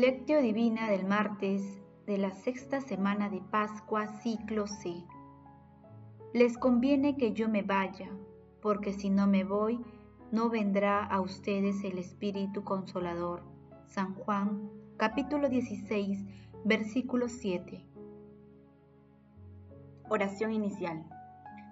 Lectio Divina del martes de la sexta semana de Pascua, ciclo C. Les conviene que yo me vaya, porque si no me voy, no vendrá a ustedes el Espíritu Consolador. San Juan, capítulo 16, versículo 7. Oración inicial.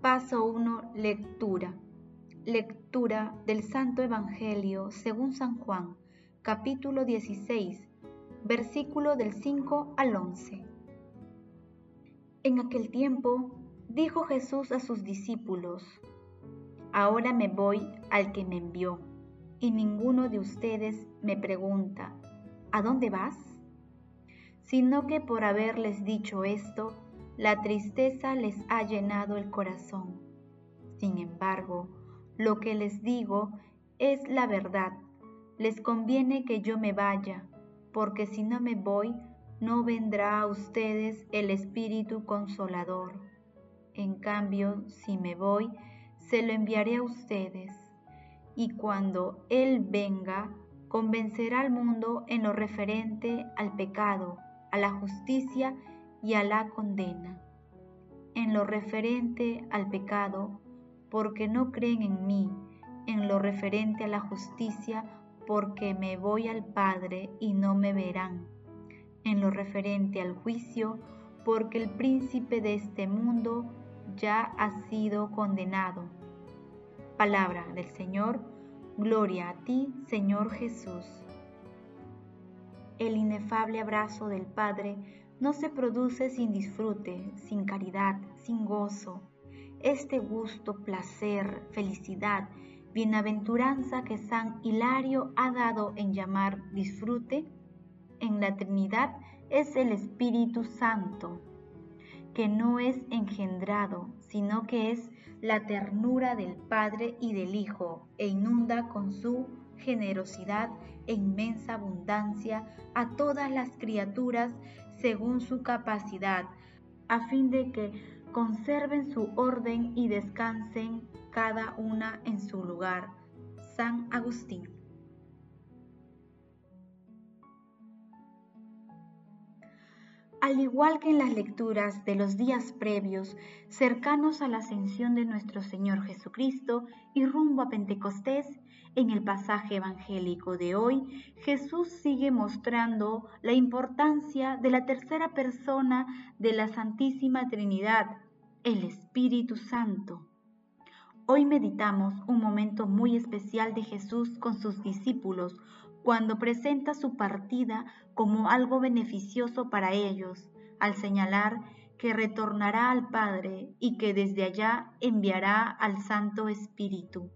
Paso 1. Lectura. Lectura del Santo Evangelio según San Juan, capítulo 16, versículo del 5 al 11. En aquel tiempo dijo Jesús a sus discípulos, Ahora me voy al que me envió, y ninguno de ustedes me pregunta, ¿a dónde vas? Sino que por haberles dicho esto, la tristeza les ha llenado el corazón. Sin embargo, lo que les digo es la verdad. Les conviene que yo me vaya, porque si no me voy, no vendrá a ustedes el Espíritu Consolador. En cambio, si me voy, se lo enviaré a ustedes. Y cuando Él venga, convencerá al mundo en lo referente al pecado, a la justicia y a la condena. En lo referente al pecado, porque no creen en mí, en lo referente a la justicia, porque me voy al Padre y no me verán, en lo referente al juicio, porque el príncipe de este mundo ya ha sido condenado. Palabra del Señor, gloria a ti, Señor Jesús. El inefable abrazo del Padre no se produce sin disfrute, sin caridad, sin gozo, este gusto, placer, felicidad, bienaventuranza que San Hilario ha dado en llamar disfrute, en la Trinidad es el Espíritu Santo, que no es engendrado, sino que es la ternura del Padre y del Hijo, e inunda con su generosidad e inmensa abundancia a todas las criaturas según su capacidad, a fin de que conserven su orden y descansen cada una en su lugar. San Agustín. Al igual que en las lecturas de los días previos, cercanos a la ascensión de nuestro Señor Jesucristo y rumbo a Pentecostés, en el pasaje evangélico de hoy, Jesús sigue mostrando la importancia de la tercera persona de la Santísima Trinidad, el Espíritu Santo. Hoy meditamos un momento muy especial de Jesús con sus discípulos cuando presenta su partida como algo beneficioso para ellos, al señalar que retornará al Padre y que desde allá enviará al Santo Espíritu.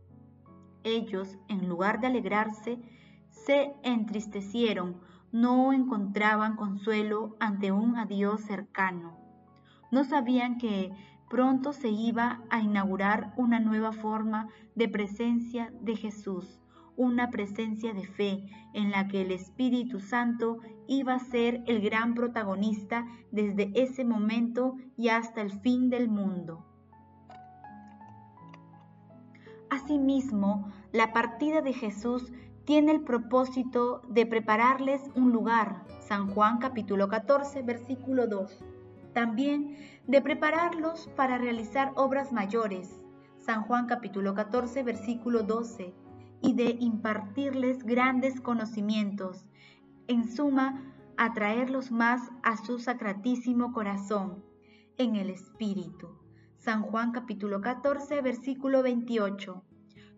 Ellos, en lugar de alegrarse, se entristecieron, no encontraban consuelo ante un adiós cercano. No sabían que pronto se iba a inaugurar una nueva forma de presencia de Jesús, una presencia de fe en la que el Espíritu Santo iba a ser el gran protagonista desde ese momento y hasta el fin del mundo. Asimismo, la partida de Jesús tiene el propósito de prepararles un lugar. San Juan capítulo 14, versículo 2 también de prepararlos para realizar obras mayores, San Juan capítulo 14 versículo 12, y de impartirles grandes conocimientos, en suma, atraerlos más a su sacratísimo corazón, en el Espíritu. San Juan capítulo 14 versículo 28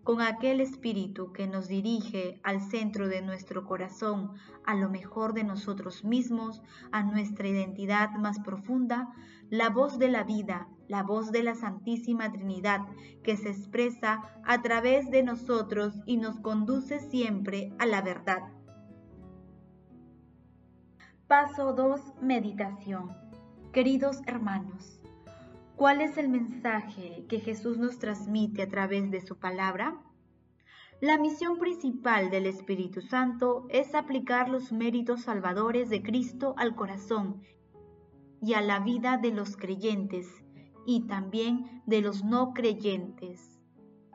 con aquel espíritu que nos dirige al centro de nuestro corazón, a lo mejor de nosotros mismos, a nuestra identidad más profunda, la voz de la vida, la voz de la Santísima Trinidad, que se expresa a través de nosotros y nos conduce siempre a la verdad. Paso 2. Meditación. Queridos hermanos, ¿cuál es el mensaje que Jesús nos transmite a través de su palabra? La misión principal del Espíritu Santo es aplicar los méritos salvadores de Cristo al corazón y a la vida de los creyentes y también de los no creyentes.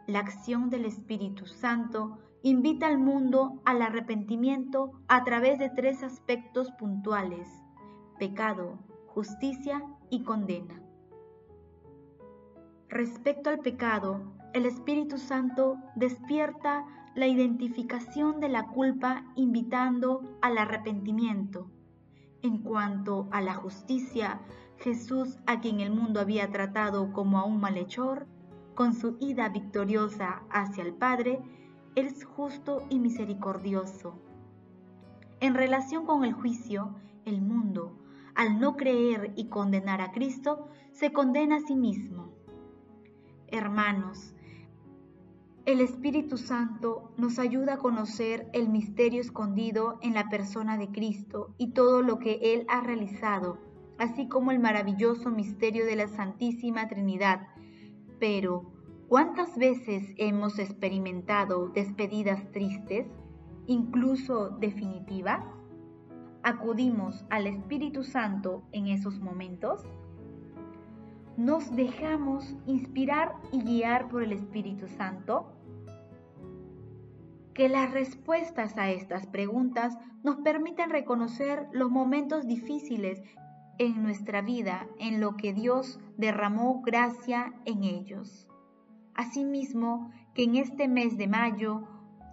La acción del Espíritu Santo invita al mundo al arrepentimiento a través de tres aspectos puntuales, pecado, justicia y condena. Respecto al pecado, el Espíritu Santo despierta la identificación de la culpa invitando al arrepentimiento. En cuanto a la justicia, Jesús, a quien el mundo había tratado como a un malhechor, con su ida victoriosa hacia el Padre, es justo y misericordioso. En relación con el juicio, el mundo, al no creer y condenar a Cristo, se condena a sí mismo. Hermanos, el Espíritu Santo nos ayuda a conocer el misterio escondido en la persona de Cristo y todo lo que Él ha realizado, así como el maravilloso misterio de la Santísima Trinidad. Pero, ¿Cuántas veces hemos experimentado despedidas tristes, incluso definitivas? ¿Acudimos al Espíritu Santo en esos momentos? ¿Nos dejamos inspirar y guiar por el Espíritu Santo? Que las respuestas a estas preguntas nos permitan reconocer los momentos difíciles en nuestra vida en lo que Dios derramó gracia en ellos. Asimismo, que en este mes de mayo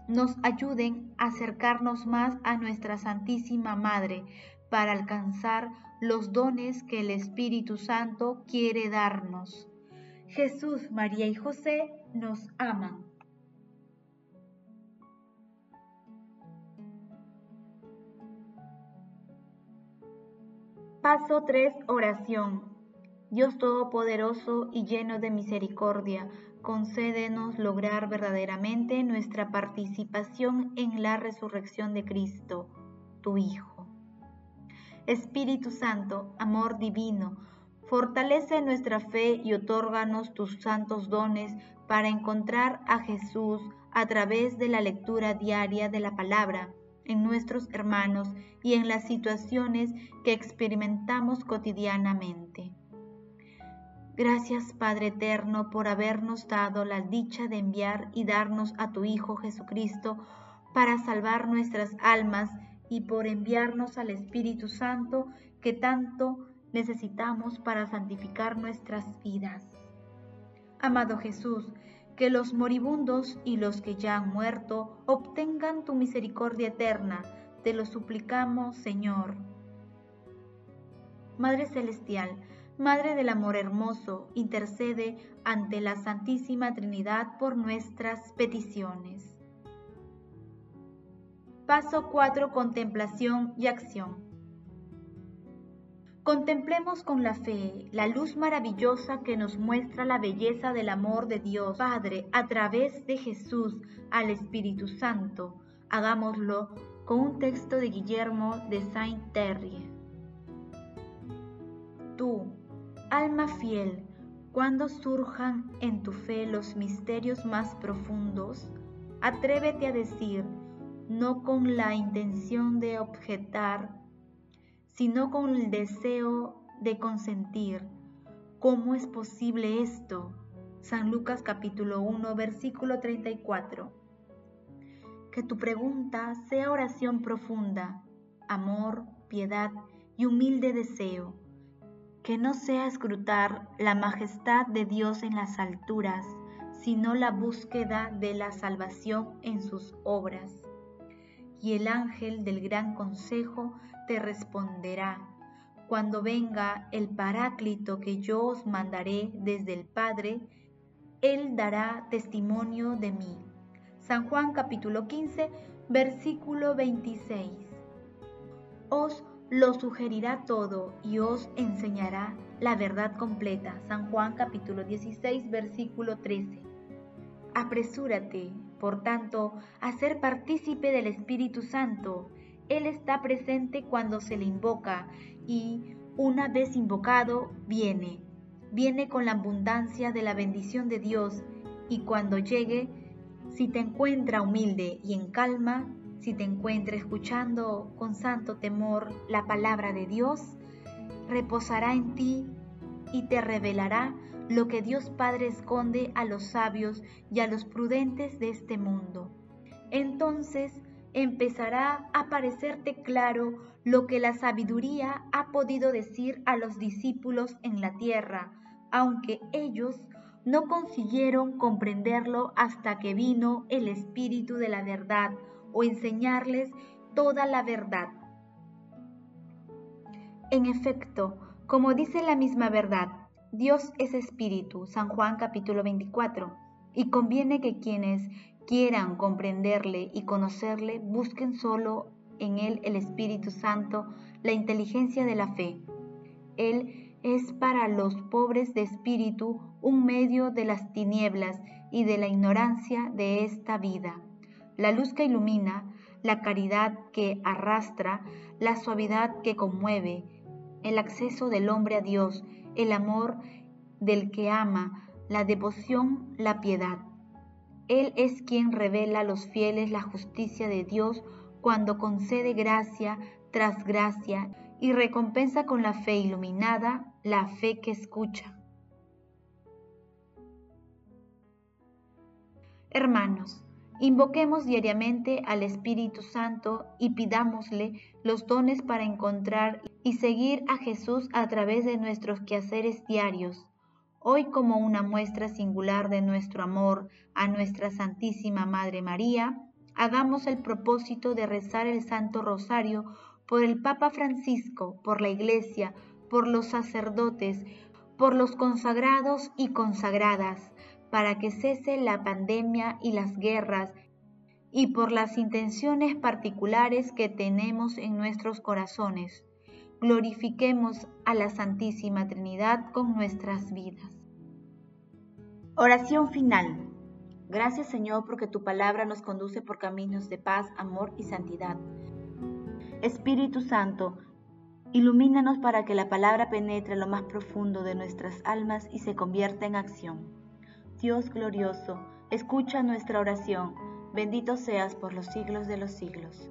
nos ayuden a acercarnos más a nuestra Santísima Madre para alcanzar los dones que el Espíritu Santo quiere darnos. Jesús, María y José nos aman. Paso 3. Oración. Dios Todopoderoso y lleno de misericordia, concédenos lograr verdaderamente nuestra participación en la resurrección de Cristo, tu Hijo. Espíritu Santo, amor divino, fortalece nuestra fe y otórganos tus santos dones para encontrar a Jesús a través de la lectura diaria de la palabra en nuestros hermanos y en las situaciones que experimentamos cotidianamente. Gracias Padre Eterno por habernos dado la dicha de enviar y darnos a tu Hijo Jesucristo para salvar nuestras almas y por enviarnos al Espíritu Santo que tanto necesitamos para santificar nuestras vidas. Amado Jesús, que los moribundos y los que ya han muerto obtengan tu misericordia eterna, te lo suplicamos, Señor. Madre Celestial, Madre del Amor Hermoso, intercede ante la Santísima Trinidad por nuestras peticiones. Paso 4. Contemplación y acción. Contemplemos con la fe la luz maravillosa que nos muestra la belleza del amor de Dios Padre a través de Jesús al Espíritu Santo. Hagámoslo con un texto de Guillermo de Saint-Terre. Tú, Alma fiel, cuando surjan en tu fe los misterios más profundos, atrévete a decir, no con la intención de objetar, sino con el deseo de consentir. ¿Cómo es posible esto? San Lucas capítulo 1 versículo 34. Que tu pregunta sea oración profunda, amor, piedad y humilde deseo que no sea escrutar la majestad de Dios en las alturas, sino la búsqueda de la salvación en sus obras. Y el ángel del gran consejo te responderá, cuando venga el paráclito que yo os mandaré desde el Padre, él dará testimonio de mí. San Juan capítulo 15, versículo 26. Os lo sugerirá todo y os enseñará la verdad completa. San Juan capítulo 16 versículo 13. Apresúrate, por tanto, a ser partícipe del Espíritu Santo, Él está presente cuando se le invoca y, una vez invocado, viene. Viene con la abundancia de la bendición de Dios y cuando llegue, si te encuentra humilde y en calma, si te encuentra escuchando con santo temor la palabra de Dios, reposará en ti y te revelará lo que Dios Padre esconde a los sabios y a los prudentes de este mundo. Entonces empezará a parecerte claro lo que la sabiduría ha podido decir a los discípulos en la tierra, aunque ellos no consiguieron comprenderlo hasta que vino el Espíritu de la verdad o enseñarles toda la verdad. En efecto, como dice la misma verdad, Dios es Espíritu, San Juan capítulo 24, y conviene que quienes quieran comprenderle y conocerle busquen solo en Él el Espíritu Santo, la inteligencia de la fe. Él es para los pobres de espíritu un medio de las tinieblas y de la ignorancia de esta vida, la luz que ilumina, la caridad que arrastra, la suavidad que conmueve, el acceso del hombre a Dios, el amor del que ama, la devoción, la piedad. Él es quien revela a los fieles la justicia de Dios cuando concede gracia tras gracia y recompensa con la fe iluminada la fe que escucha. Hermanos, invoquemos diariamente al Espíritu Santo y pidámosle los dones para encontrar y seguir a Jesús a través de nuestros quehaceres diarios. Hoy como una muestra singular de nuestro amor a nuestra Santísima Madre María, hagamos el propósito de rezar el Santo Rosario por el Papa Francisco, por la Iglesia, por los sacerdotes, por los consagrados y consagradas, para que cese la pandemia y las guerras, y por las intenciones particulares que tenemos en nuestros corazones. Glorifiquemos a la Santísima Trinidad con nuestras vidas. Oración final. Gracias Señor porque tu palabra nos conduce por caminos de paz, amor y santidad. Espíritu Santo, ilumínanos para que la palabra penetre lo más profundo de nuestras almas y se convierta en acción. Dios glorioso, escucha nuestra oración. Bendito seas por los siglos de los siglos.